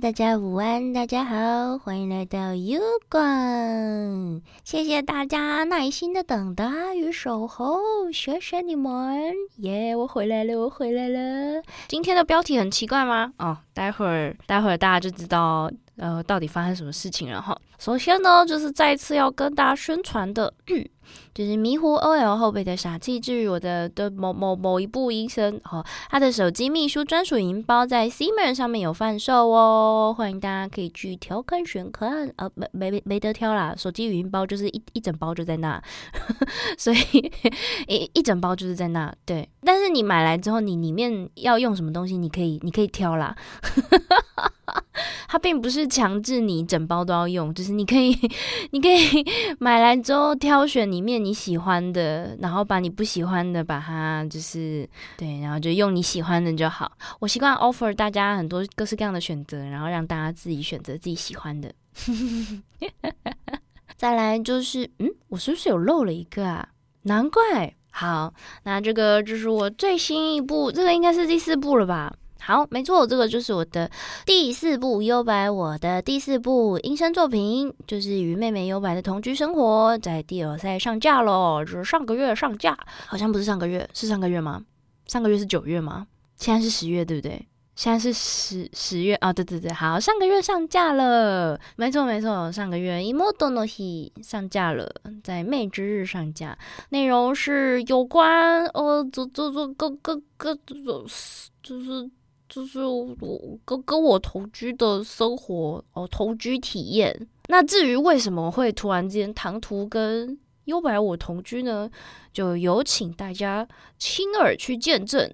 大家午安，大家好，欢迎来到 U 馆。谢谢大家耐心的等待与守候，谢谢你们！耶，我回来了，我回来了。今天的标题很奇怪吗？哦，待会儿待会儿大家就知道。呃，到底发生什么事情了哈？首先呢，就是再次要跟大家宣传的，就是迷糊 OL 后辈的傻气治愈我的的某某某一部医生哦，他的手机秘书专属银包在 C 门上面有贩售哦，欢迎大家可以去调看选看，呃，没没没没得挑啦，手机语音包就是一一整包就在那，所以一一整包就是在那，对。但是你买来之后，你里面要用什么东西，你可以你可以挑啦。它并不是强制你整包都要用，就是你可以，你可以买来之后挑选里面你喜欢的，然后把你不喜欢的把它就是对，然后就用你喜欢的就好。我习惯 offer 大家很多各式各样的选择，然后让大家自己选择自己喜欢的。再来就是，嗯，我是不是有漏了一个啊？难怪。好，那这个就是我最新一部，这个应该是第四部了吧？好，没错，这个就是我的第四部优白，我的第四部音声作品，就是与妹妹优白的同居生活，在第二赛上架了，就是上个月上架，好像不是上个月，是上个月吗？上个月是九月吗？现在是十月，对不对？现在是十十月啊，对对对，好，上个月上架了，没错没错，上个月《一 m o d o n o h 上架了，在妹之日上架，内容是有关呃，这这这各各各这种就是。就是我跟跟我同居的生活哦，同居体验。那至于为什么会突然间唐突跟优白我同居呢？就有请大家亲耳去见证。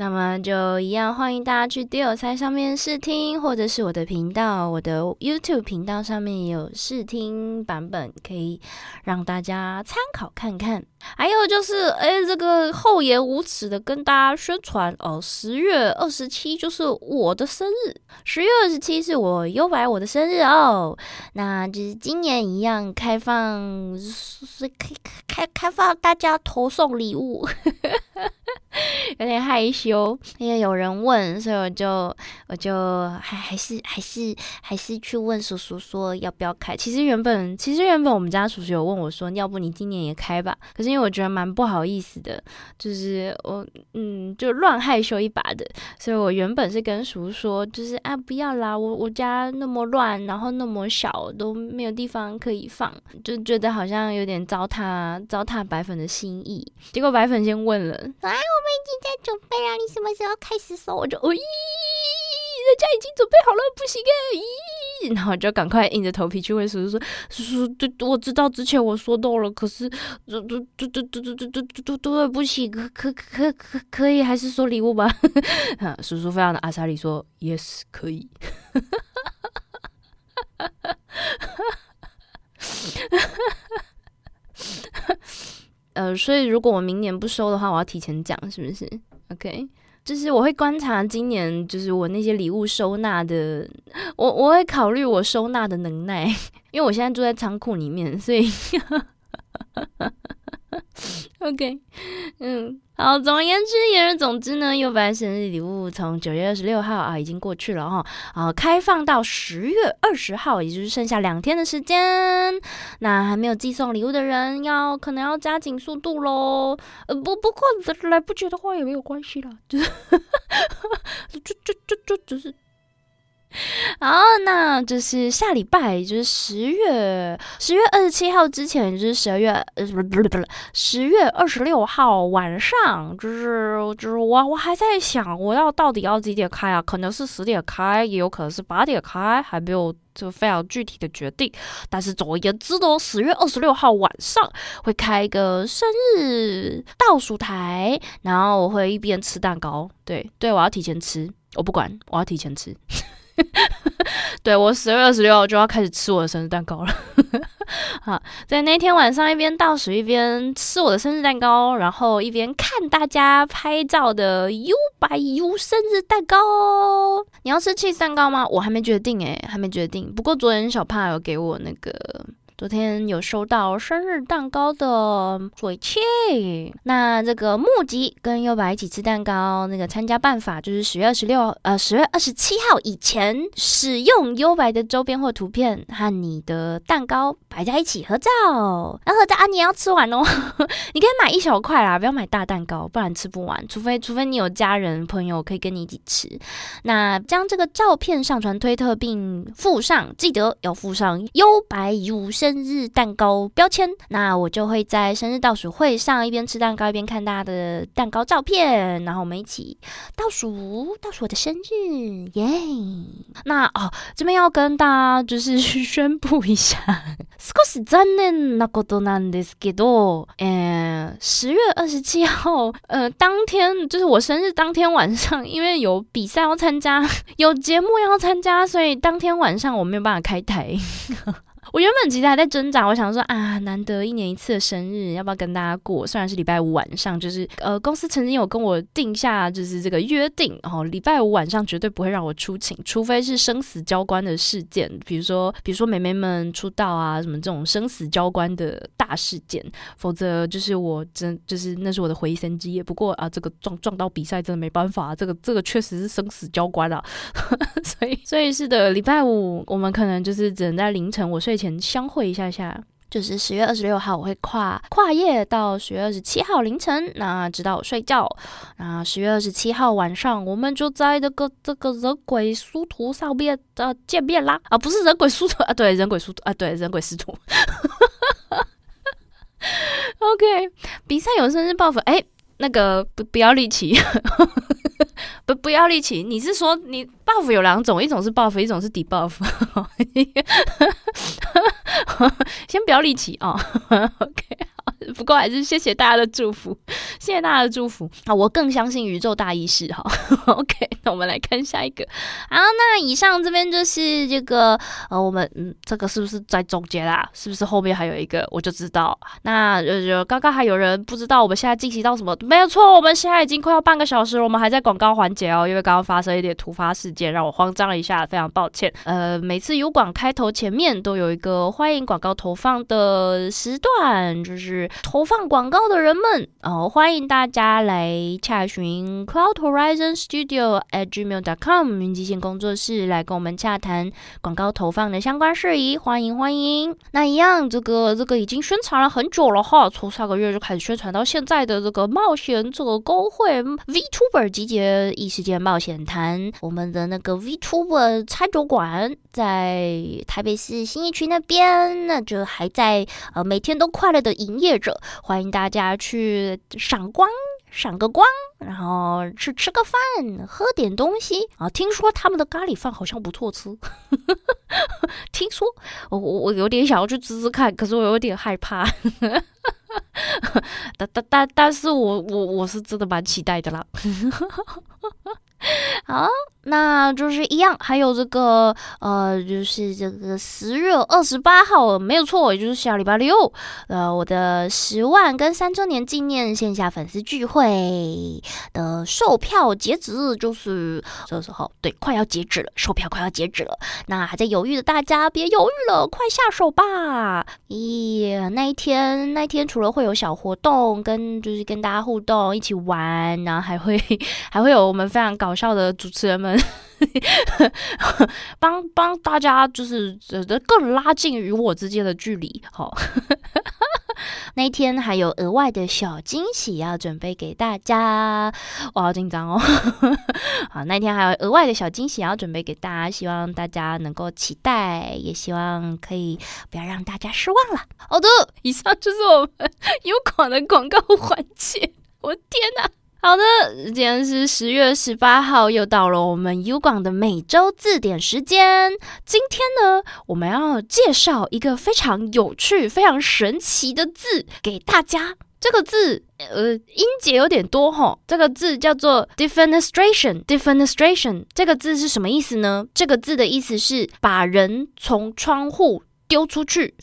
那么就一样，欢迎大家去 D 二三上面试听，或者是我的频道，我的 YouTube 频道上面也有试听版本，可以让大家参考看看。还有就是，哎，这个厚颜无耻的跟大家宣传哦，十月二十七就是我的生日，十月二十七是我优白我的生日哦。那就是今年一样开放，是开开开放大家投送礼物。有点害羞，因为有人问，所以我就我就还还是还是还是去问叔叔说要不要开。其实原本其实原本我们家叔叔有问我说，要不你今年也开吧？可是因为我觉得蛮不好意思的，就是我嗯就乱害羞一把的，所以我原本是跟叔叔说，就是啊不要啦，我我家那么乱，然后那么小都没有地方可以放，就觉得好像有点糟蹋糟蹋白粉的心意。结果白粉先问了，哎我。们已经在准备了啊！你什么时候开始收？我就咦，人家已经准备好了，不行哎！咦，然后就赶快硬着头皮去问叔叔说：“叔叔，对，我知道之前我说到了，可是，这、这、这、这、这、这、这、这、对不起，可、可、可、可可以，还是收礼物吧？”叔叔非常的阿莎里说：“Yes，可以。” 呃，所以如果我明年不收的话，我要提前讲，是不是？OK，就是我会观察今年，就是我那些礼物收纳的，我我会考虑我收纳的能耐，因为我现在住在仓库里面，所以。OK，嗯，好，总而言之，言而总之呢，又白生日礼物从九月二十六号啊已经过去了哈，啊，开放到十月二十号，也就是剩下两天的时间。那还没有寄送礼物的人，要可能要加紧速度喽。呃，不，不过来不及的话也没有关系啦，就是，就就就就就是。好，那就是下礼拜，就是十月十月二十七号之前，就是十二月呃不是不是不是十月二十六号晚上，就是就是我我还在想，我要到底要几点开啊？可能是十点开，也有可能是八点开，还没有这个非常具体的决定。但是总而言之呢，十月二十六号晚上会开一个生日倒数台，然后我会一边吃蛋糕，对对，我要提前吃，我不管，我要提前吃。对我十月二十六号就要开始吃我的生日蛋糕了。好，在那天晚上一边倒数一边吃我的生日蛋糕，然后一边看大家拍照的 U 白 U 生日蛋糕。你要吃气蛋糕吗？我还没决定诶，还没决定。不过昨天小胖有给我那个。昨天有收到生日蛋糕的水气。那这个募集跟优白一起吃蛋糕，那个参加办法就是十月二十六，呃，十月二十七号以前使用优白的周边或图片和你的蛋糕摆在一起合照。那合照啊，你也要吃完哦。你可以买一小块啦，不要买大蛋糕，不然吃不完。除非除非你有家人朋友可以跟你一起吃。那将这个照片上传推特，并附上，记得要附上优白乳生日蛋糕标签。那我就会在生日倒数会上一边吃蛋糕一边看大家的蛋糕照片，然后我们一起倒数倒数我的生日，耶！那哦，这边要跟大家就是宣布一下，少し残念なことなんですけど，呃，十月二十七号，呃，当天就是我生日当天晚上，因为有比赛要参加，有节目要参加，所以当天晚上我没有办法开台。 我原本其实还在挣扎，我想说啊，难得一年一次的生日，要不要跟大家过？虽然是礼拜五晚上，就是呃，公司曾经有跟我定下就是这个约定，哦，礼拜五晚上绝对不会让我出勤，除非是生死交关的事件，比如说比如说美眉们出道啊，什么这种生死交关的大事件，否则就是我真就是那是我的回声之夜。不过啊，这个撞撞到比赛真的没办法，这个这个确实是生死交关啊，所以所以是的，礼拜五我们可能就是只能在凌晨我睡。前相会一下下，就是十月二十六号，我会跨跨夜到十月二十七号凌晨，那直到我睡觉。那十月二十七号晚上，我们就在这个这个人鬼殊途上面的见面啦！啊，不是人鬼殊途啊，对，人鬼殊途啊，对，人鬼殊途。OK，比赛有生日报复，哎，那个不不要力气。不不要力气，你是说你 buff 有两种，一种是 buff，一种是 debuff。先不要力气啊，OK。不过还是谢谢大家的祝福，谢谢大家的祝福啊！我更相信宇宙大意识哈。OK，那我们来看下一个。好，那以上这边就是这个呃，我们嗯，这个是不是在总结啦？是不是后面还有一个？我就知道。那呃，刚刚还有人不知道我们现在进行到什么？没有错，我们现在已经快要半个小时了，我们还在广告环节哦。因为刚刚发生一点突发事件，让我慌张了一下，非常抱歉。呃，每次有广开头前面都有一个欢迎广告投放的时段，就是。投放广告的人们，哦，欢迎大家来洽询 Cloud Horizon Studio at gmail.com 云极限工作室来跟我们洽谈广告投放的相关事宜，欢迎欢迎。那一样，这个这个已经宣传了很久了哈，从上个月就开始宣传到现在的这个冒险者工会 VTuber 集结异世界冒险谈，我们的那个 VTuber 餐酒馆在台北市新义区那边，那就还在呃每天都快乐的营业着。欢迎大家去赏光，赏个光，然后去吃个饭，喝点东西啊！听说他们的咖喱饭好像不错吃，听说我我有点想要去吃吃看，可是我有点害怕。但但但但是我我我是真的蛮期待的啦。好，那就是一样，还有这个呃，就是这个十月二十八号没有错，也就是下礼拜六，呃，我的十万跟三周年纪念线下粉丝聚会的售票截止就是这时候，对，快要截止了，售票快要截止了。那还在犹豫的大家别犹豫了，快下手吧！咦，那一天那一天除了会有小活动，跟就是跟大家互动一起玩，然后还会 还会有我们非常搞搞笑的主持人们，帮帮大家就是呃更拉近与我之间的距离。好，那一天还有额外的小惊喜要准备给大家，我好紧张哦。好，那天还有额外的小惊喜要准备给大家，希望大家能够期待，也希望可以不要让大家失望了。好的，以上就是我们 优广的广告环节。我天哪！好的，今天是十月十八号，又到了我们 U 广的每周字典时间。今天呢，我们要介绍一个非常有趣、非常神奇的字给大家。这个字，呃，音节有点多哈。这个字叫做 defenestration。defenestration 这个字是什么意思呢？这个字的意思是把人从窗户丢出去。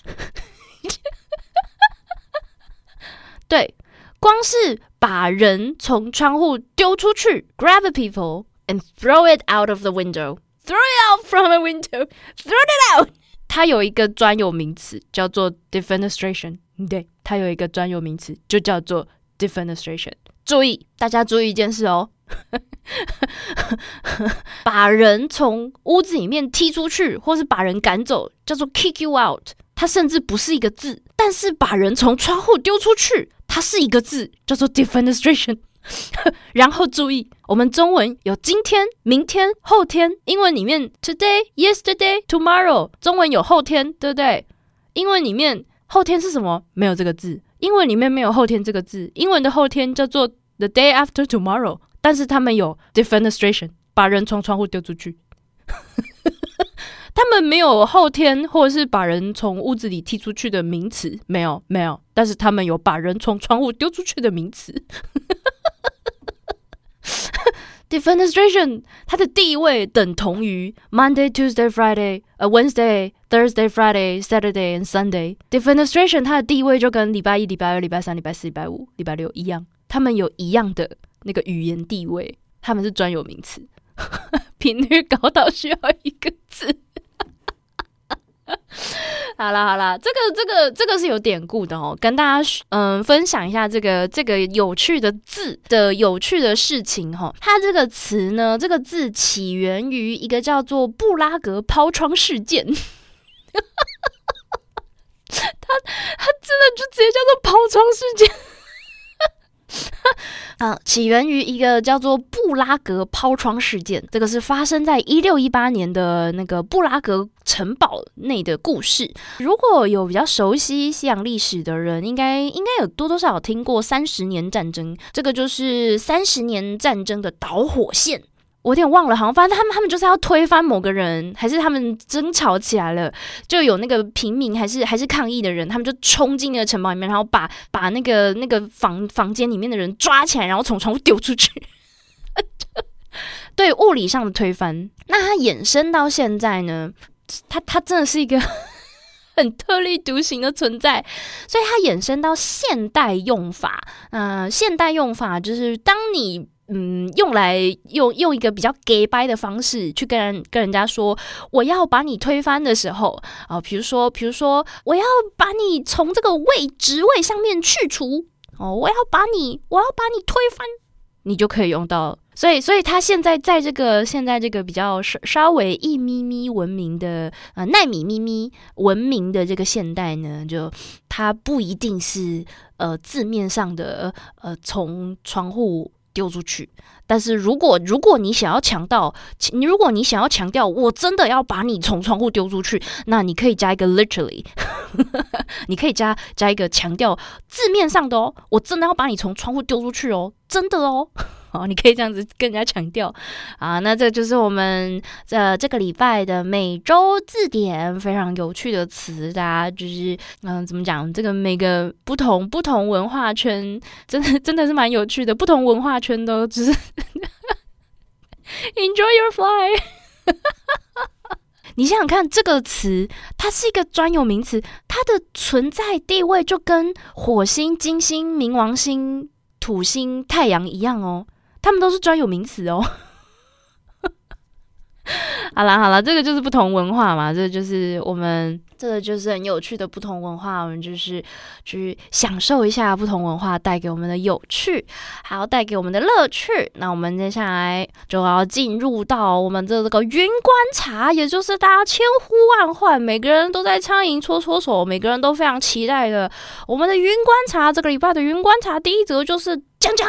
对。光是把人从窗户丢出去，grab people and throw it out of the window, throw it out from a window, throw it out。它有一个专有名词叫做 defenestration，对，它有一个专有名词就叫做 defenestration。注意，大家注意一件事哦，把人从屋子里面踢出去，或是把人赶走，叫做 kick you out。它甚至不是一个字，但是把人从窗户丢出去，它是一个字，叫做 defenestration。然后注意，我们中文有今天、明天、后天，英文里面 today、yesterday、tomorrow，中文有后天，对不对？英文里面后天是什么？没有这个字，英文里面没有后天这个字，英文的后天叫做 the day after tomorrow，但是他们有 defenestration，把人从窗户丢出去。他们没有后天，或者是把人从屋子里踢出去的名词，没有，没有。但是他们有把人从窗户丢出去的名词。Defenestration，它的地位等同于 Monday、Tuesday、Friday、呃 Wednesday、Thursday、Friday、Saturday and Sunday。Defenestration，它的地位就跟礼拜一、礼拜二、礼拜三、礼拜四、礼拜五、礼拜六一样，他们有一样的那个语言地位，他们是专有名词，频率高到需要一个字。好了好了，这个这个这个是有典故的哦，跟大家嗯分享一下这个这个有趣的字的有趣的事情哈。它这个词呢，这个字起源于一个叫做布拉格抛窗事件。他他真的就直接叫做抛窗事件。啊，起源于一个叫做布拉格抛窗事件，这个是发生在一六一八年的那个布拉格城堡内的故事。如果有比较熟悉西洋历史的人，应该应该有多多少少听过三十年战争，这个就是三十年战争的导火线。我有点忘了，好像反正他们他们就是要推翻某个人，还是他们争吵起来了，就有那个平民还是还是抗议的人，他们就冲进那个城堡里面，然后把把那个那个房房间里面的人抓起来，然后从窗户丢出去。对物理上的推翻，那它衍生到现在呢？它它真的是一个 很特立独行的存在，所以它衍生到现代用法。嗯，现代用法就是当你。嗯，用来用用一个比较 gay 掰的方式去跟人跟人家说，我要把你推翻的时候啊，比如说，比如说，我要把你从这个位职位上面去除哦，我要把你，我要把你推翻，你就可以用到。所以，所以他现在在这个现在这个比较稍稍微一咪咪文明的呃奈米咪咪文明的这个现代呢，就它不一定是呃字面上的呃从窗户。丢出去，但是如果如果你想要强调，你如果你想要强调，我真的要把你从窗户丢出去，那你可以加一个 literally，你可以加加一个强调字面上的哦，我真的要把你从窗户丢出去哦，真的哦。哦，你可以这样子跟人家强调啊，那这就是我们呃这个礼拜的每周字典非常有趣的词，大家就是嗯怎么讲？这个每个不同不同文化圈，真的真的是蛮有趣的，不同文化圈都只是 enjoy your fly。你想想看，这个词它是一个专有名词，它的存在地位就跟火星、金星、冥王星、土星、太阳一样哦。他们都是专有名词哦。好啦好啦，这个就是不同文化嘛，这就是我们这个就是很有趣的不同文化，我们就是去享受一下不同文化带给我们的有趣，还要带给我们的乐趣。那我们接下来就要进入到我们的这个云观察，也就是大家千呼万唤，每个人都在苍蝇搓搓手，每个人都非常期待的我们的云观察。这个礼拜的云观察第一则就是讲讲。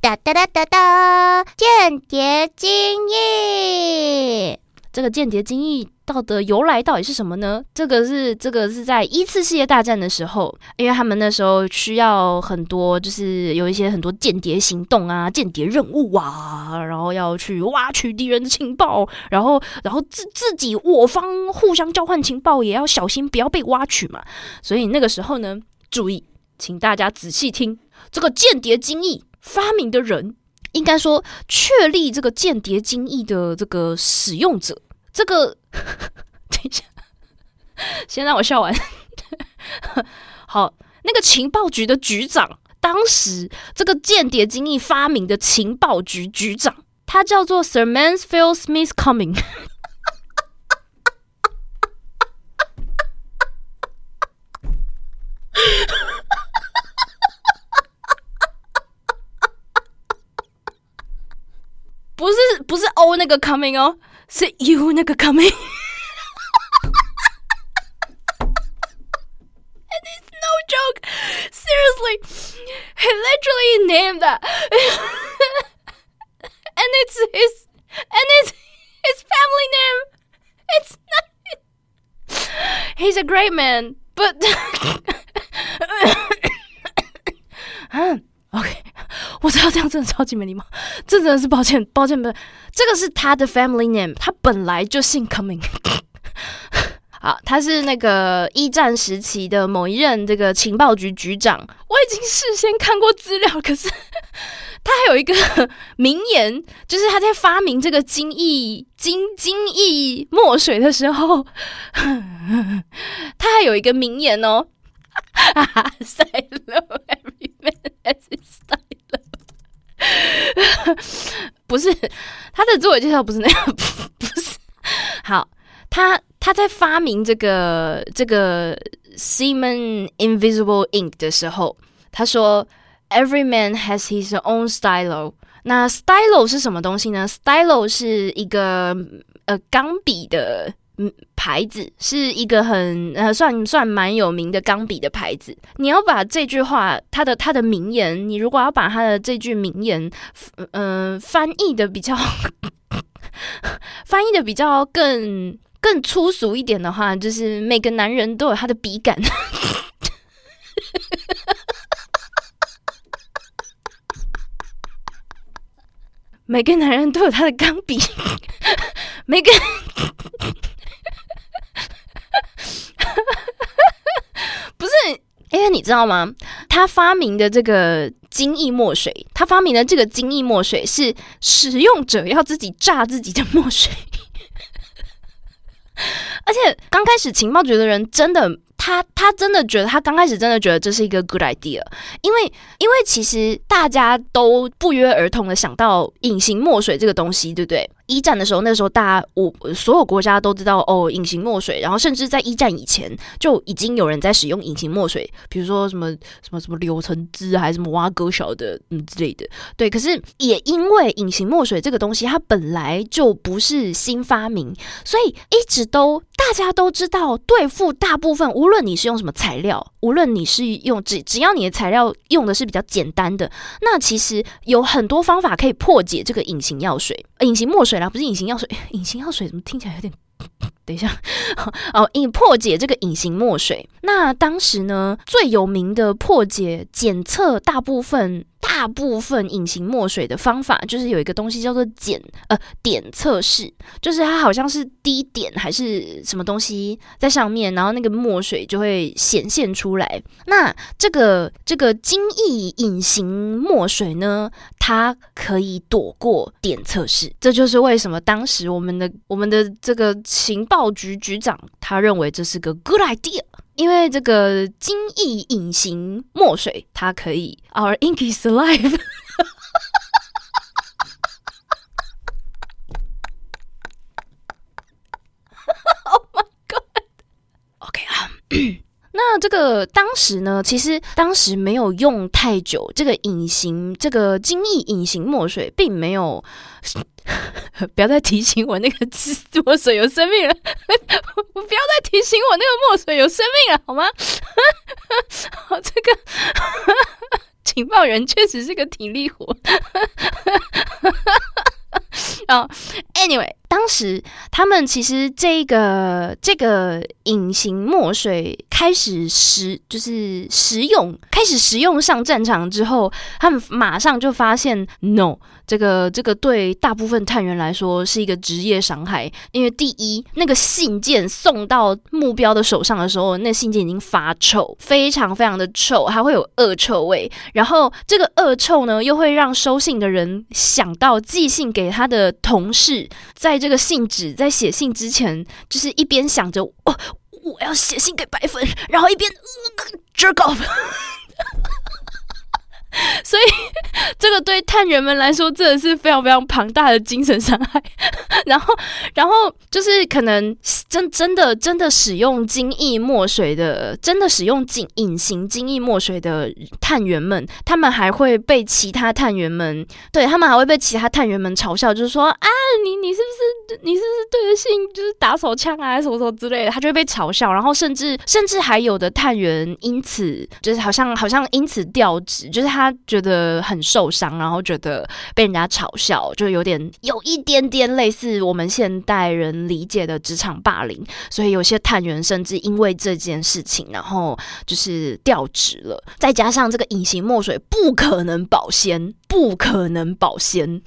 哒哒哒哒哒！间谍精益，这个间谍精义到的由来到底是什么呢？这个是这个是在一次世界大战的时候，因为他们那时候需要很多，就是有一些很多间谍行动啊、间谍任务啊，然后要去挖取敌人的情报，然后然后自自己我方互相交换情报，也要小心不要被挖取嘛。所以那个时候呢，注意，请大家仔细听这个间谍精义。发明的人，应该说确立这个间谍精义的这个使用者，这个 等一下，先让我笑完。好，那个情报局的局长，当时这个间谍精义发明的情报局局长，他叫做 Sir Mansfield Smith Coming。不是不是欧那个 Coming 哦。是 U 那个 coming。And it's no joke. Seriously, he literally named that. and it's his and it's his family name. It's not. He's a great man, but. OK， 我知道这样真的超级没礼貌，这真的是抱歉，抱歉，不是，这个是他的 family name，他本来就姓 Coming。好，他是那个一战时期的某一任这个情报局局长。我已经事先看过资料，可是他还有一个 名言，就是他在发明这个精益精精益墨水的时候，他还有一个名言哦。Silo every man has his style。不是他的自我介绍，不是那样，不是。好，他他在发明这个这个 Siemens Invisible Ink 的时候，他说 Every man has his own style。那 style 是什么东西呢？style 是一个呃钢笔的。嗯，牌子是一个很呃算算蛮有名的钢笔的牌子。你要把这句话，他的他的名言，你如果要把他的这句名言，嗯，翻译的比较 翻译的比较更更粗俗一点的话，就是每个男人都有他的笔杆。每个男人都有他的钢笔，每个。不是，因为你知道吗？他发明的这个精益墨水，他发明的这个精益墨水是使用者要自己榨自己的墨水，而且刚开始情报局的人真的。他他真的觉得，他刚开始真的觉得这是一个 good idea，因为因为其实大家都不约而同的想到隐形墨水这个东西，对不对？一战的时候，那时候大家我所有国家都知道哦，隐形墨水，然后甚至在一战以前就已经有人在使用隐形墨水，比如说什么什么什么柳橙汁还是什么挖沟小的嗯之类的，对。可是也因为隐形墨水这个东西，它本来就不是新发明，所以一直都大家都知道对付大部分。无论你是用什么材料，无论你是用只只要你的材料用的是比较简单的，那其实有很多方法可以破解这个隐形药水、隐形墨水啦，不是隐形药水，隐形药水怎么听起来有点？等一下，哦，隐破解这个隐形墨水。那当时呢，最有名的破解检测大部分。大部分隐形墨水的方法就是有一个东西叫做检呃点测试，就是它好像是滴点还是什么东西在上面，然后那个墨水就会显现出来。那这个这个精益隐形墨水呢，它可以躲过点测试，这就是为什么当时我们的我们的这个情报局局长他认为这是个 good idea。因为这个精益隐形墨水，它可以 Our ink is alive。Oh my god！OK 啊，那这个当时呢，其实当时没有用太久，这个隐形这个精益隐形墨水并没有。不要再提醒我那个墨水有生命了！不要再提醒我那个墨水有生命了，好吗？好，这个 情报员确实是个体力活。啊，Anyway，当时他们其实这个这个隐形墨水开始实就是实用，开始实用上战场之后，他们马上就发现，no。这个这个对大部分探员来说是一个职业伤害，因为第一，那个信件送到目标的手上的时候，那信件已经发臭，非常非常的臭，还会有恶臭味。然后这个恶臭呢，又会让收信的人想到寄信给他的同事，在这个信纸在写信之前，就是一边想着哦，我要写信给白粉，然后一边 jerk off。所以这个对探员们来说真的是非常非常庞大的精神伤害。然后，然后就是可能真真的真的使用精益墨水的，真的使用隐隐形精益墨水的探员们，他们还会被其他探员们，对他们还会被其他探员们嘲笑，就是说啊，你你是不是你是不是对着性就是打手枪啊，什么什么之类的，他就会被嘲笑。然后甚至甚至还有的探员因此就是好像好像因此调职，就是他觉得很受伤，然后觉得被人家嘲笑，就有点有一点点类似。我们现代人理解的职场霸凌，所以有些探员甚至因为这件事情，然后就是调职了。再加上这个隐形墨水不可能保鲜，不可能保鲜。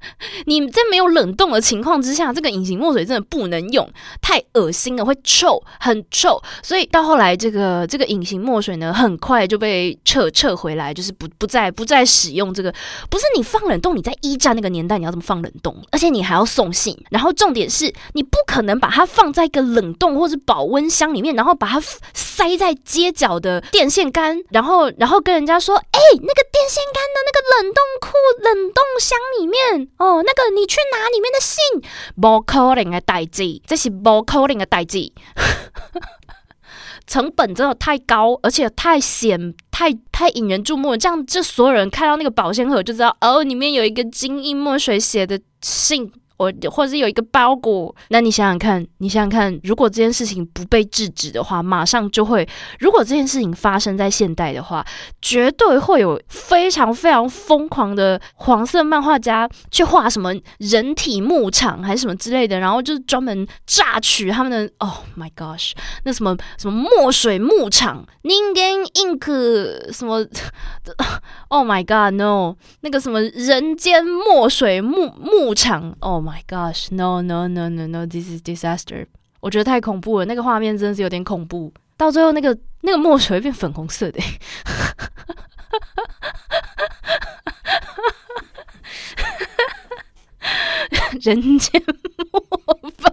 你在没有冷冻的情况之下，这个隐形墨水真的不能用，太恶心了，会臭，很臭。所以到后来，这个这个隐形墨水呢，很快就被撤撤回来，就是不不再不再使用这个。不是你放冷冻，你在一战那个年代，你要怎么放冷冻？而且你还要送信，然后重点是你不可能把它放在一个冷冻或者保温箱里面，然后把它塞在街角的电线杆，然后然后跟人家说，哎，那个电线杆的那个冷冻库、冷冻箱里面。哦，那个你去拿里面的信，不可能的代志，这是不可能的代志。成本真的太高，而且太显、太太引人注目，这样就所有人看到那个保鲜盒就知道，哦，里面有一个金印墨水写的信。我或者是有一个包裹，那你想想看，你想想看，如果这件事情不被制止的话，马上就会；如果这件事情发生在现代的话，绝对会有非常非常疯狂的黄色漫画家去画什么人体牧场还是什么之类的，然后就是专门榨取他们的。Oh my gosh，那什么什么墨水牧场，Ningen Ink 什么？Oh my god，no，那个什么人间墨水牧牧场，Oh。My gosh! No, no, no, no, no! This is disaster. 我觉得太恐怖了，那个画面真的是有点恐怖。到最后，那个那个墨水会变粉红色的，人间魔法。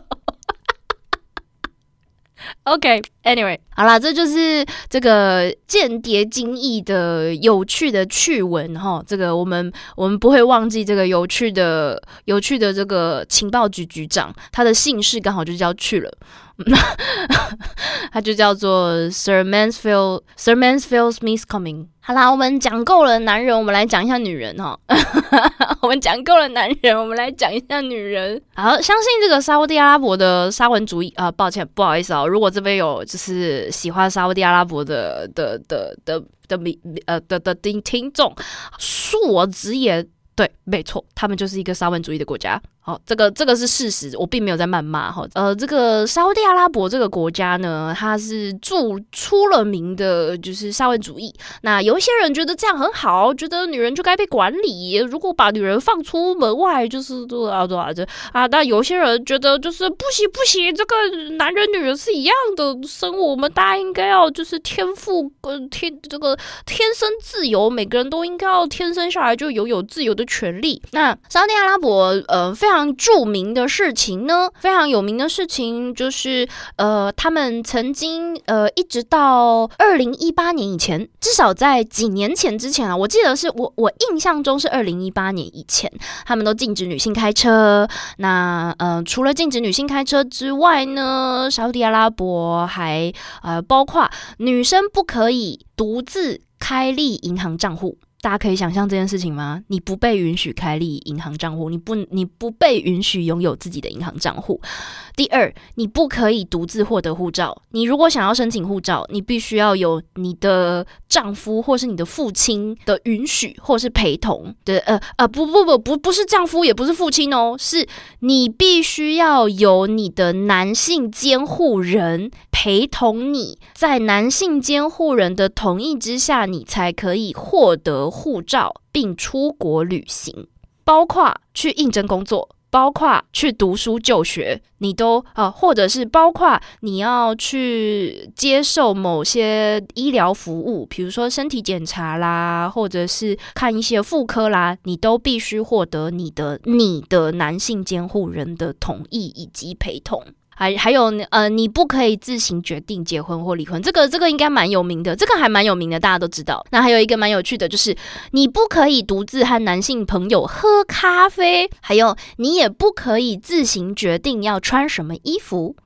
OK，Anyway，好啦，这就是这个间谍精义的有趣的趣闻哈。这个我们我们不会忘记这个有趣的有趣的这个情报局局长，他的姓氏刚好就叫去了。他就叫做 Sir Mansfield Sir Mansfield Smith Coming。好啦，我们讲够了男人，我们来讲一下女人哈。我们讲够了男人，我们来讲一下女人。好，相信这个沙地阿拉伯的沙文主义啊，抱歉，不好意思啊，如果这边有就是喜欢沙地阿拉伯的的的的的的呃的的听听众，恕我直言，对，没错，他们就是一个沙文主义的国家。好，这个这个是事实，我并没有在谩骂哈。呃，这个沙特阿拉伯这个国家呢，它是著出了名的，就是沙文主义。那有一些人觉得这样很好，觉得女人就该被管理，如果把女人放出门外，就是多少多少这啊。那有些人觉得就是不行不行，这个男人女人是一样的生物，我们大家应该要就是天赋呃天这个天生自由，每个人都应该要天生下来就拥有自由的权利。那沙特阿拉伯呃非常。著名的事情呢，非常有名的事情就是，呃，他们曾经，呃，一直到二零一八年以前，至少在几年前之前啊，我记得是我我印象中是二零一八年以前，他们都禁止女性开车。那，呃，除了禁止女性开车之外呢，沙特阿拉伯还，呃，包括女生不可以独自开立银行账户。大家可以想象这件事情吗？你不被允许开立银行账户，你不你不被允许拥有自己的银行账户。第二，你不可以独自获得护照。你如果想要申请护照，你必须要有你的丈夫或是你的父亲的允许，或是陪同的。呃呃，不不不不不是丈夫，也不是父亲哦，是你必须要有你的男性监护人陪同你，在男性监护人的同意之下，你才可以获得。护照并出国旅行，包括去应征工作，包括去读书就学，你都啊，或者是包括你要去接受某些医疗服务，比如说身体检查啦，或者是看一些妇科啦，你都必须获得你的你的男性监护人的同意以及陪同。还还有呃，你不可以自行决定结婚或离婚，这个这个应该蛮有名的，这个还蛮有名的，大家都知道。那还有一个蛮有趣的，就是你不可以独自和男性朋友喝咖啡，还有你也不可以自行决定要穿什么衣服。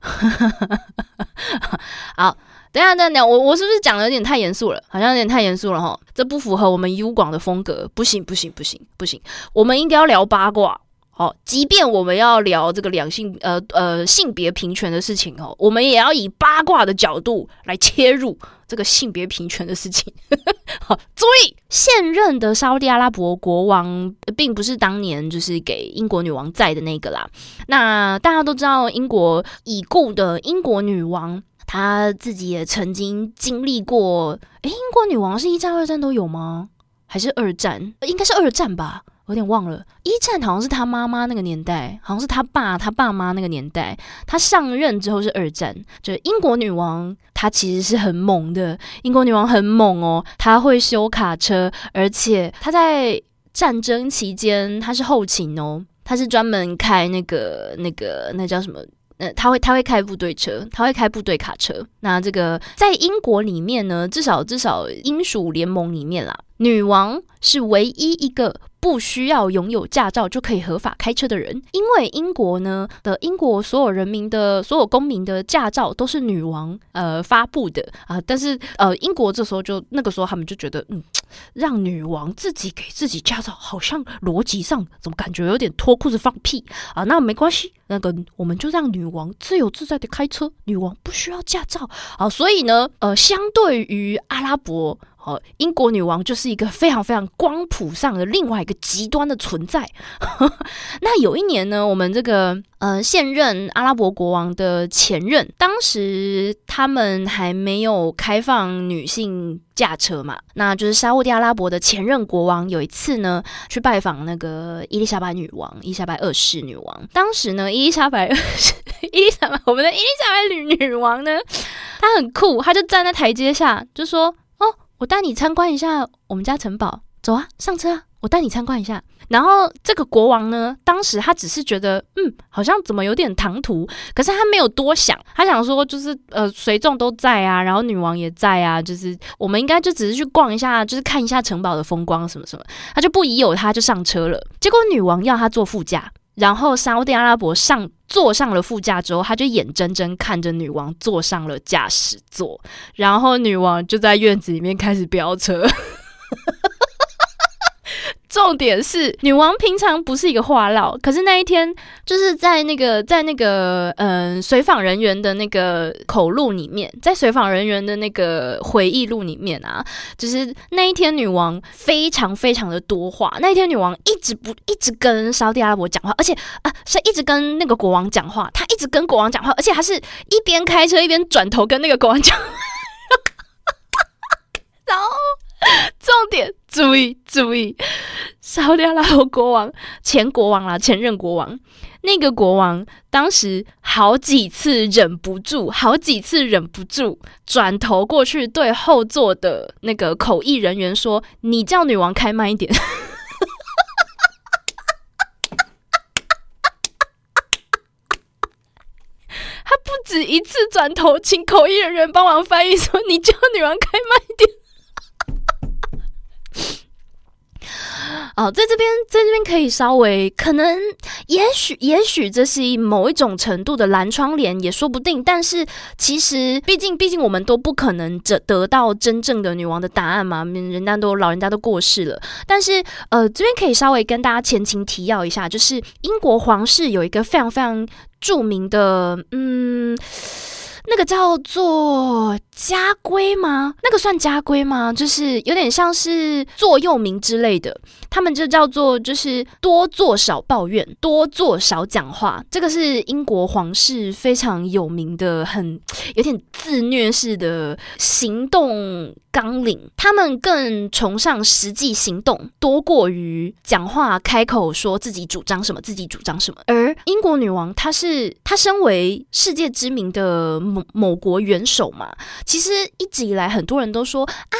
好。等下，等下，我我是不是讲的有点太严肃了？好像有点太严肃了哈，这不符合我们 U 广的风格，不行，不行，不行，不行，我们应该要聊八卦。哦，即便我们要聊这个两性呃呃性别平权的事情哦，我们也要以八卦的角度来切入这个性别平权的事情。好，注意，现任的沙地阿拉伯国王并不是当年就是给英国女王在的那个啦。那大家都知道，英国已故的英国女王。他自己也曾经经历过，诶，英国女王是一战、二战都有吗？还是二战？应该是二战吧，有点忘了。一战好像是他妈妈那个年代，好像是他爸、他爸妈那个年代。他上任之后是二战。就是英国女王，她其实是很猛的。英国女王很猛哦，她会修卡车，而且她在战争期间她是后勤哦，她是专门开那个、那个、那叫什么？呃，他会他会开部队车，他会开部队卡车。那这个在英国里面呢，至少至少英属联盟里面啦，女王是唯一一个。不需要拥有驾照就可以合法开车的人，因为英国呢的英国所有人民的所有公民的驾照都是女王呃发布的啊，但是呃英国这时候就那个时候他们就觉得嗯，让女王自己给自己驾照，好像逻辑上怎么感觉有点脱裤子放屁啊？那没关系，那个我们就让女王自由自在的开车，女王不需要驾照啊，所以呢呃，相对于阿拉伯。英国女王就是一个非常非常光谱上的另外一个极端的存在。那有一年呢，我们这个呃现任阿拉伯国王的前任，当时他们还没有开放女性驾车嘛，那就是沙地阿拉伯的前任国王有一次呢去拜访那个伊丽莎白女王，伊丽莎白二世女王。当时呢，伊丽莎白二世，伊丽莎白我们的伊丽莎白女女王呢，她很酷，她就站在台阶下就说。我带你参观一下我们家城堡，走啊，上车啊！我带你参观一下。然后这个国王呢，当时他只是觉得，嗯，好像怎么有点唐突，可是他没有多想，他想说就是呃，随众都在啊，然后女王也在啊，就是我们应该就只是去逛一下，就是看一下城堡的风光什么什么，他就不疑有他，就上车了。结果女王要他坐副驾。然后沙特阿拉伯上坐上了副驾之后，他就眼睁睁看着女王坐上了驾驶座，然后女王就在院子里面开始飙车。重点是，女王平常不是一个话唠，可是那一天就是在那个在那个嗯随访人员的那个口录里面，在随访人员的那个回忆录里面啊，就是那一天女王非常非常的多话。那一天女王一直不一直跟沙特阿拉伯讲话，而且啊是一直跟那个国王讲话，她一直跟国王讲话，而且还是一边开车一边转头跟那个国王讲，然后。重重点，注意注意，沙特阿拉伯国王前国王啦，前任国王，那个国王当时好几次忍不住，好几次忍不住，转头过去对后座的那个口译人员说：“你叫女王开慢一点。”他不止一次转头，请口译人员帮忙翻译说：“你叫女王开慢一点。”哦，在这边，在这边可以稍微可能，也许，也许这是某一种程度的蓝窗帘也说不定。但是其实，毕竟，毕竟我们都不可能得得到真正的女王的答案嘛，人家都老人家都过世了。但是，呃，这边可以稍微跟大家前情提要一下，就是英国皇室有一个非常非常著名的，嗯。那个叫做家规吗？那个算家规吗？就是有点像是座右铭之类的。他们就叫做就是多做少抱怨，多做少讲话。这个是英国皇室非常有名的，很有点自虐式的行动纲领。他们更崇尚实际行动，多过于讲话开口说自己主张什么，自己主张什么。而英国女王她是她身为世界知名的某某国元首嘛，其实一直以来很多人都说，哎，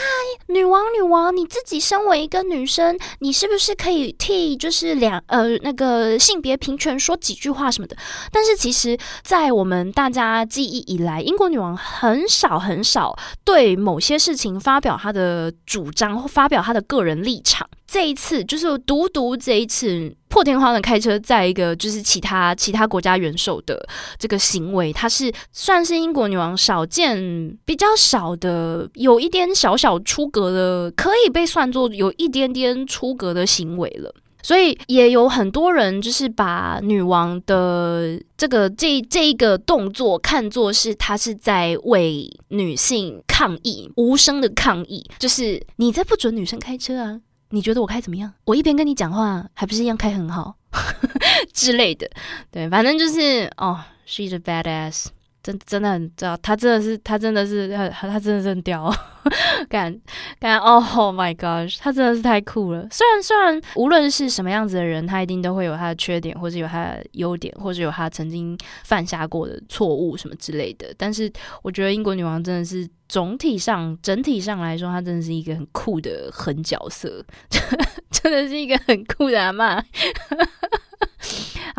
女王女王，你自己身为一个女生，你是不是可以替就是两呃那个性别平权说几句话什么的？但是其实，在我们大家记忆以来，英国女王很少很少对某些事情发表她的主张或发表她的个人立场。这一次就是独独这一次破天荒的开车，在一个就是其他其他国家元首的这个行为，它是算是英国女王少见比较少的，有一点小小出格的，可以被算作有一点点出格的行为了。所以也有很多人就是把女王的这个这这一个动作看作是她是在为女性抗议，无声的抗议，就是你在不准女生开车啊。你觉得我开怎么样？我一边跟你讲话，还不是一样开很好 之类的。对，反正就是哦，she's a badass，真真的很知道，他真的是，他真的是，他他真的是很屌。感感哦，My gosh，他真的是太酷了。虽然虽然无论是什么样子的人，他一定都会有他的缺点，或者有他的优点，或者有他曾经犯下过的错误什么之类的。但是我觉得英国女王真的是总体上整体上来说，她真的是一个很酷的狠角色，真的是一个很酷的阿妈。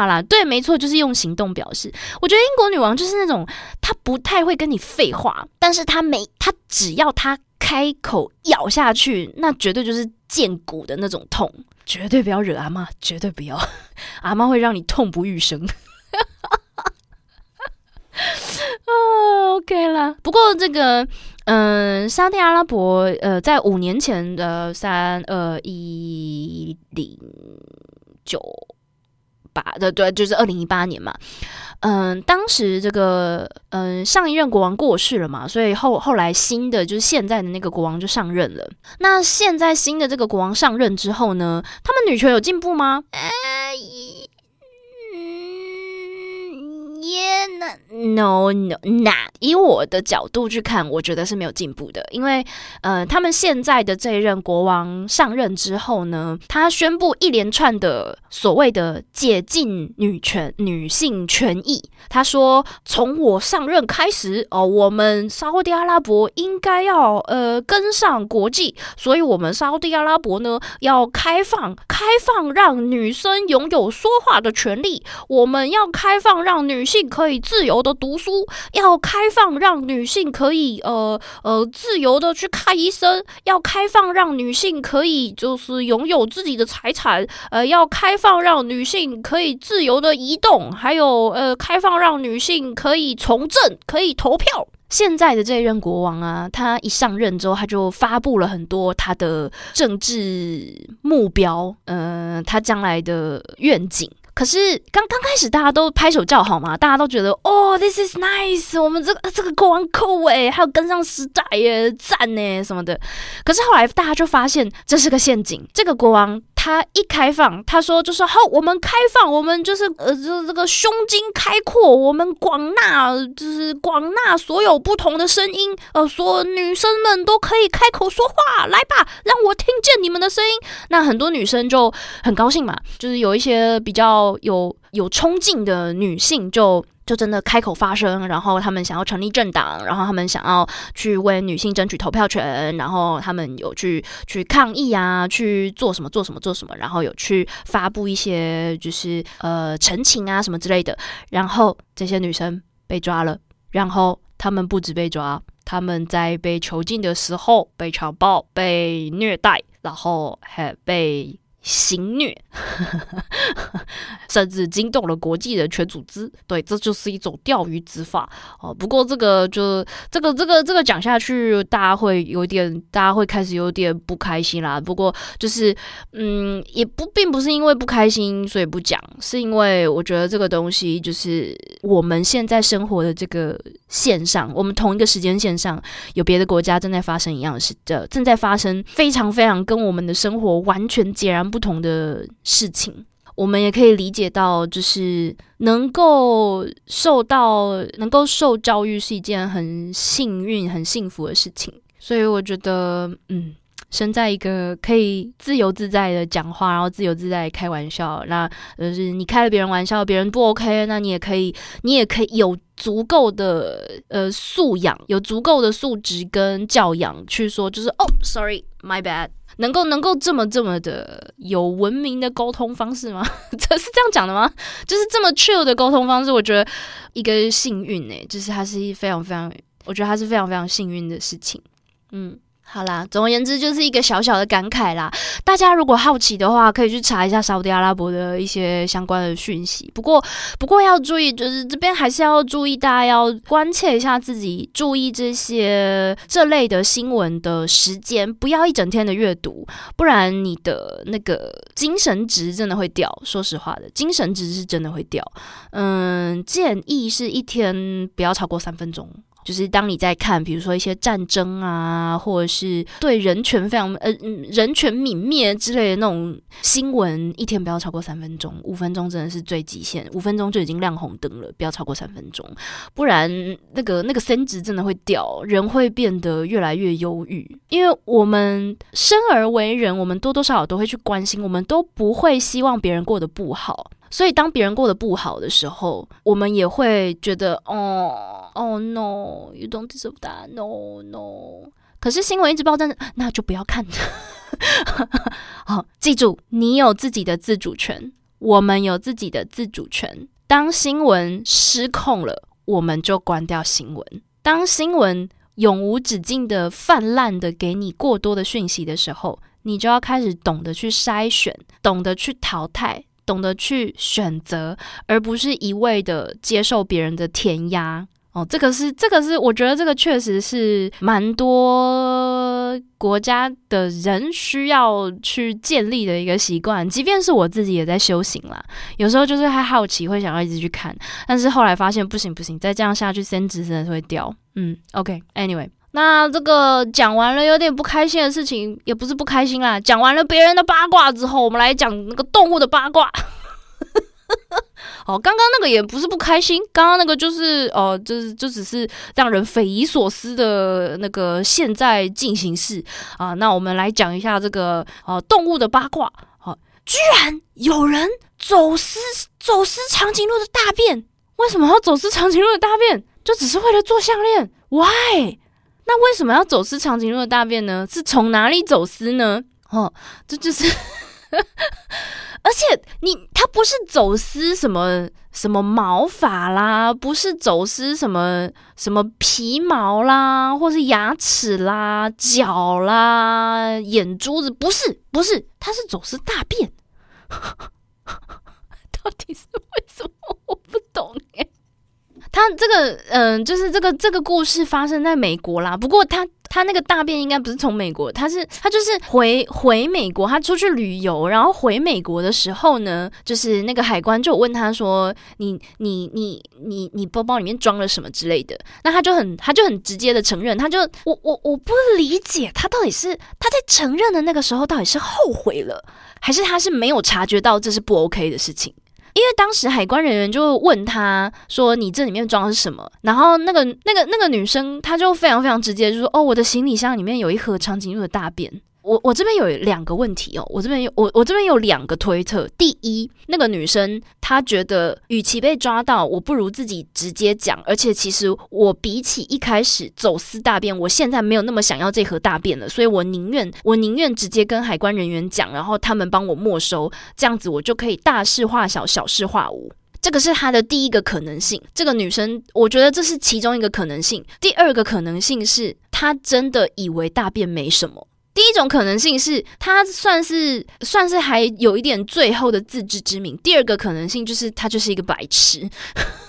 好啦，对，没错，就是用行动表示。我觉得英国女王就是那种，她不太会跟你废话，但是她没，她只要她开口咬下去，那绝对就是见骨的那种痛，绝对不要惹阿妈，绝对不要，阿妈会让你痛不欲生。啊，OK 啦。不过这个，嗯，沙特阿拉伯，呃，在五年前的三二一零九。吧，对对，就是二零一八年嘛，嗯，当时这个嗯上一任国王过世了嘛，所以后后来新的就是现在的那个国王就上任了。那现在新的这个国王上任之后呢，他们女权有进步吗？耶，no no not。以我的角度去看，我觉得是没有进步的，因为呃，他们现在的这一任国王上任之后呢，他宣布一连串的所谓的解禁女权、女性权益。他说，从我上任开始，哦，我们沙地阿拉伯应该要呃跟上国际，所以我们沙地阿拉伯呢要开放，开放让女生拥有说话的权利，我们要开放让女。性可以自由的读书，要开放让女性可以呃呃自由的去看医生，要开放让女性可以就是拥有自己的财产，呃，要开放让女性可以自由的移动，还有呃，开放让女性可以从政，可以投票。现在的这一任国王啊，他一上任之后，他就发布了很多他的政治目标，呃，他将来的愿景。可是刚刚开始，大家都拍手叫好嘛，大家都觉得哦，this is nice，我们这个这个国王酷诶，还有跟上时代耶，赞呢什么的。可是后来大家就发现这是个陷阱，这个国王。他一开放，他说就是好，我们开放，我们就是呃，就这个胸襟开阔，我们广纳，就是广纳所有不同的声音，呃，说女生们都可以开口说话，来吧，让我听见你们的声音。那很多女生就很高兴嘛，就是有一些比较有有冲劲的女性就。就真的开口发声，然后他们想要成立政党，然后他们想要去为女性争取投票权，然后他们有去去抗议啊，去做什么做什么做什么，然后有去发布一些就是呃陈情啊什么之类的，然后这些女生被抓了，然后他们不止被抓，他们在被囚禁的时候被强暴、被虐待，然后还被。行虐，甚至惊动了国际人权组织。对，这就是一种钓鱼执法哦。不过这个就这个这个这个讲下去，大家会有点，大家会开始有点不开心啦。不过就是嗯，也不并不是因为不开心所以不讲，是因为我觉得这个东西就是我们现在生活的这个线上，我们同一个时间线上有别的国家正在发生一样的事，的正在发生非常非常跟我们的生活完全截然。不同的事情，我们也可以理解到，就是能够受到、能够受教育是一件很幸运、很幸福的事情。所以我觉得，嗯，生在一个可以自由自在的讲话，然后自由自在开玩笑，那就是你开了别人玩笑，别人不 OK，那你也可以，你也可以有足够的呃素养，有足够的素质跟教养去说，就是哦，sorry，my bad。能够能够这么这么的有文明的沟通方式吗？这是这样讲的吗？就是这么 chill 的沟通方式，我觉得一个幸运呢，就是它是一非常非常，我觉得它是非常非常幸运的事情，嗯。好啦，总而言之就是一个小小的感慨啦。大家如果好奇的话，可以去查一下沙特阿拉伯的一些相关的讯息。不过，不过要注意，就是这边还是要注意，大家要关切一下自己，注意这些这类的新闻的时间，不要一整天的阅读，不然你的那个精神值真的会掉。说实话的，精神值是真的会掉。嗯，建议是一天不要超过三分钟。就是当你在看，比如说一些战争啊，或者是对人权非常呃人权泯灭之类的那种新闻，一天不要超过三分钟，五分钟真的是最极限，五分钟就已经亮红灯了，不要超过三分钟，不然那个那个升值真的会掉，人会变得越来越忧郁。因为我们生而为人，我们多多少少都会去关心，我们都不会希望别人过得不好。所以，当别人过得不好的时候，我们也会觉得，哦，哦，no，you don't deserve that，no no。可是新闻一直报站，那就不要看。好，记住，你有自己的自主权，我们有自己的自主权。当新闻失控了，我们就关掉新闻。当新闻永无止境的泛滥的给你过多的讯息的时候，你就要开始懂得去筛选，懂得去淘汰。懂得去选择，而不是一味的接受别人的填鸭哦。这个是，这个是，我觉得这个确实是蛮多国家的人需要去建立的一个习惯。即便是我自己也在修行啦，有时候就是还好奇，会想要一直去看，但是后来发现不行不行，再这样下去，升值真的是会掉。嗯，OK，Anyway。那这个讲完了有点不开心的事情，也不是不开心啦。讲完了别人的八卦之后，我们来讲那个动物的八卦。哦，刚刚那个也不是不开心，刚刚那个就是哦，就是就只是让人匪夷所思的那个现在进行式啊。那我们来讲一下这个哦动物的八卦。好，居然有人走私走私长颈鹿的大便，为什么要走私长颈鹿的大便？就只是为了做项链？Why？那为什么要走私长颈鹿的大便呢？是从哪里走私呢？哦，这就是，而且你他不是走私什么什么毛发啦，不是走私什么什么皮毛啦，或是牙齿啦、脚啦、眼珠子，不是不是，他是走私大便，到底是为什么？我不懂哎。他这个，嗯，就是这个这个故事发生在美国啦。不过他他那个大便应该不是从美国，他是他就是回回美国，他出去旅游，然后回美国的时候呢，就是那个海关就问他说：“你你你你你包包里面装了什么之类的？”那他就很他就很直接的承认，他就我我我不理解他到底是他在承认的那个时候到底是后悔了，还是他是没有察觉到这是不 OK 的事情。因为当时海关人员就问他说：“你这里面装的是什么？”然后那个、那个、那个女生，她就非常非常直接，就说：“哦，我的行李箱里面有一盒长颈鹿的大便。”我我这边有两个问题哦，我这边有我我这边有两个推测。第一，那个女生她觉得，与其被抓到，我不如自己直接讲。而且，其实我比起一开始走私大便，我现在没有那么想要这盒大便了，所以我宁愿我宁愿直接跟海关人员讲，然后他们帮我没收，这样子我就可以大事化小，小事化无。这个是她的第一个可能性。这个女生，我觉得这是其中一个可能性。第二个可能性是，她真的以为大便没什么。第一种可能性是他算是算是还有一点最后的自知之明。第二个可能性就是他就是一个白痴。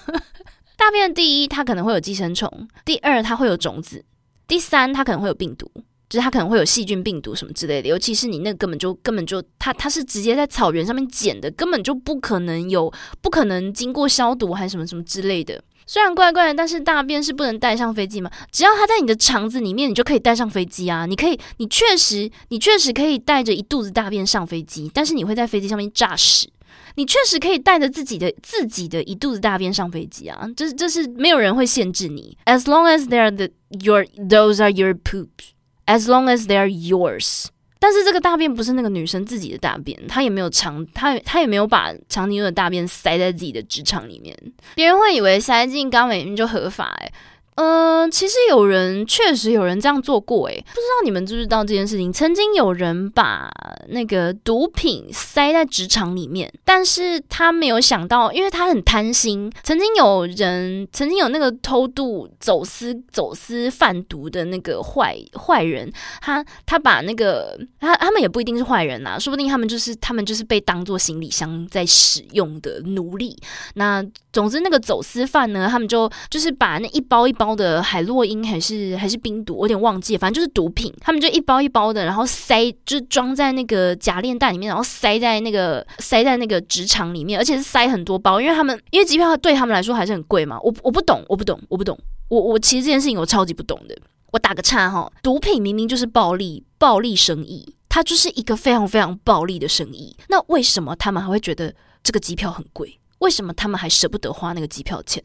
大便第一，它可能会有寄生虫；第二，它会有种子；第三，它可能会有病毒，就是它可能会有细菌、病毒什么之类的。尤其是你那根本就根本就它它是直接在草原上面捡的，根本就不可能有不可能经过消毒还是什么什么之类的。虽然怪怪的，但是大便是不能带上飞机吗？只要它在你的肠子里面，你就可以带上飞机啊！你可以，你确实，你确实可以带着一肚子大便上飞机，但是你会在飞机上面炸屎。你确实可以带着自己的自己的一肚子大便上飞机啊！这这是没有人会限制你，as long as they are the your those are your poops。as long as they are yours。但是这个大便不是那个女生自己的大便，她也没有长，她她也没有把长颈鹿的大便塞在自己的直肠里面。别人会以为塞进肛门里面就合法，诶。嗯，其实有人确实有人这样做过，诶，不知道你们知不知道这件事情？曾经有人把那个毒品塞在职场里面，但是他没有想到，因为他很贪心。曾经有人，曾经有那个偷渡、走私、走私贩毒的那个坏坏人，他他把那个他他们也不一定是坏人呐，说不定他们就是他们就是被当做行李箱在使用的奴隶。那总之，那个走私犯呢，他们就就是把那一包一包。的海洛因还是还是冰毒，我有点忘记，反正就是毒品。他们就一包一包的，然后塞，就是装在那个夹链袋里面，然后塞在那个塞在那个职场里面，而且是塞很多包，因为他们因为机票对他们来说还是很贵嘛。我我不懂，我不懂，我不懂。我我其实这件事情我超级不懂的。我打个岔哈，毒品明明就是暴利，暴利生意，它就是一个非常非常暴利的生意。那为什么他们还会觉得这个机票很贵？为什么他们还舍不得花那个机票钱？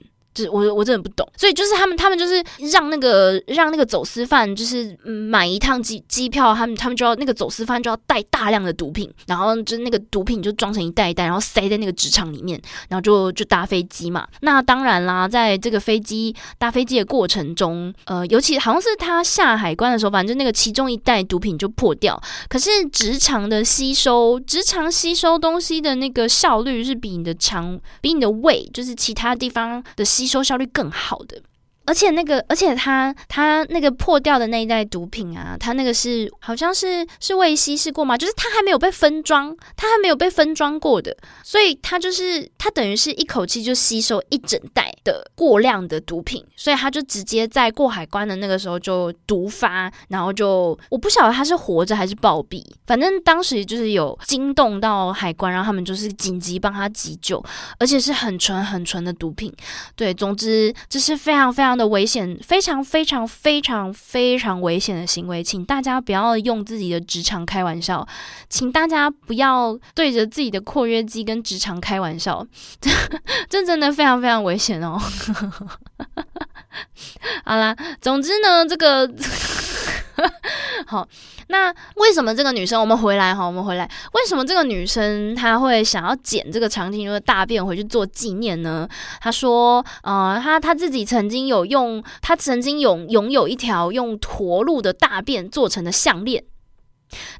我我真的不懂，所以就是他们，他们就是让那个让那个走私犯，就是买一趟机机票，他们他们就要那个走私犯就要带大量的毒品，然后就那个毒品就装成一袋一袋，然后塞在那个纸场里面，然后就就搭飞机嘛。那当然啦，在这个飞机搭飞机的过程中，呃，尤其好像是他下海关的时候，反正那个其中一袋毒品就破掉。可是直肠的吸收，直肠吸收东西的那个效率是比你的肠，比你的胃，就是其他地方的吸。吸收效率更好的。而且那个，而且他他那个破掉的那一袋毒品啊，他那个是好像是是未稀释过吗？就是他还没有被分装，他还没有被分装过的，所以他就是他等于是一口气就吸收一整袋的过量的毒品，所以他就直接在过海关的那个时候就毒发，然后就我不晓得他是活着还是暴毙，反正当时就是有惊动到海关，然后他们就是紧急帮他急救，而且是很纯很纯的毒品，对，总之这是非常非常。的危险，非常非常非常非常危险的行为，请大家不要用自己的职场开玩笑，请大家不要对着自己的扩约肌跟职场开玩笑，这真的非常非常危险哦。好啦，总之呢，这个 好。那为什么这个女生？我们回来哈，我们回来。为什么这个女生她会想要捡这个长颈鹿的大便回去做纪念呢？她说，呃，她她自己曾经有用，她曾经有拥有一条用驼鹿的大便做成的项链。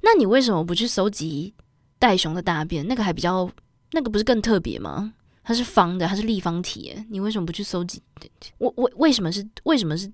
那你为什么不去搜集袋熊的大便？那个还比较，那个不是更特别吗？它是方的，它是立方体，你为什么不去搜集？我我为什么是为什么是？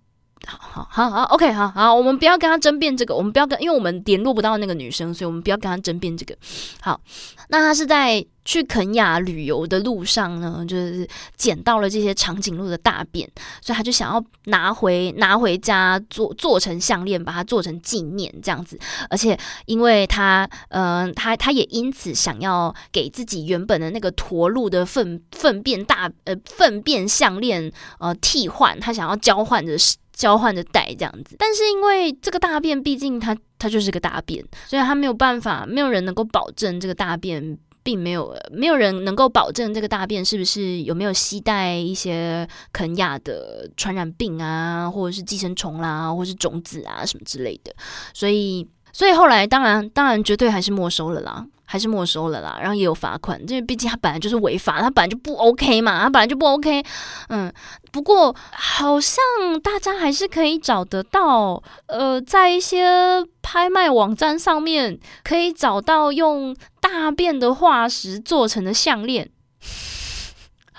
好好好，OK，好好，我们不要跟他争辩这个，我们不要跟，因为我们联络不到那个女生，所以我们不要跟他争辩这个。好，那他是在去肯雅旅游的路上呢，就是捡到了这些长颈鹿的大便，所以他就想要拿回拿回家做做成项链，把它做成纪念这样子。而且，因为他，嗯，他他也因此想要给自己原本的那个驼鹿的粪粪便大呃粪便项链呃替换，他想要交换的是。交换的带这样子，但是因为这个大便毕竟它它就是个大便，所以它没有办法，没有人能够保证这个大便并没有，没有人能够保证这个大便是不是有没有携带一些肯亚的传染病啊，或者是寄生虫啦，或是种子啊什么之类的，所以所以后来当然当然绝对还是没收了啦。还是没收了啦，然后也有罚款，因为毕竟他本来就是违法，他本来就不 OK 嘛，他本来就不 OK。嗯，不过好像大家还是可以找得到，呃，在一些拍卖网站上面可以找到用大便的化石做成的项链，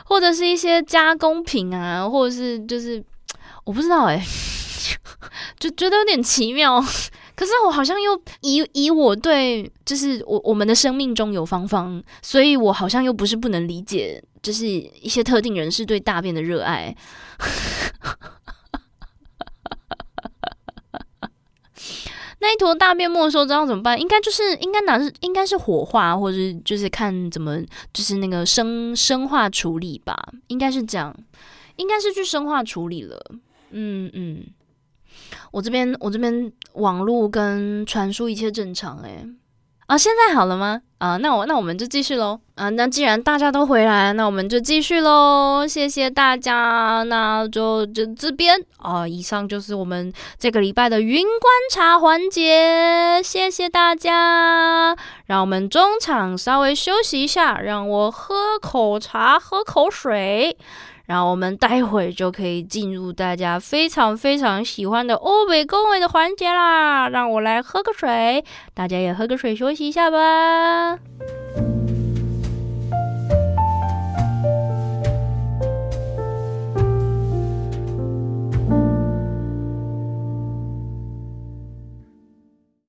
或者是一些加工品啊，或者是就是我不知道 哎，就觉得有点奇妙。可是我好像又以以我对就是我我们的生命中有芳芳，所以我好像又不是不能理解，就是一些特定人士对大便的热爱。那一坨大便没收，知道怎么办？应该就是应该拿是应该是火化，或者就是看怎么就是那个生生化处理吧，应该是这样，应该是去生化处理了。嗯嗯。我这边，我这边网络跟传输一切正常诶。啊，现在好了吗？啊，那我那我们就继续喽。啊，那既然大家都回来，那我们就继续喽。谢谢大家，那就就这边啊。以上就是我们这个礼拜的云观察环节，谢谢大家。让我们中场稍微休息一下，让我喝口茶，喝口水。然后我们待会就可以进入大家非常非常喜欢的欧美恭维的环节啦！让我来喝个水，大家也喝个水休息一下吧。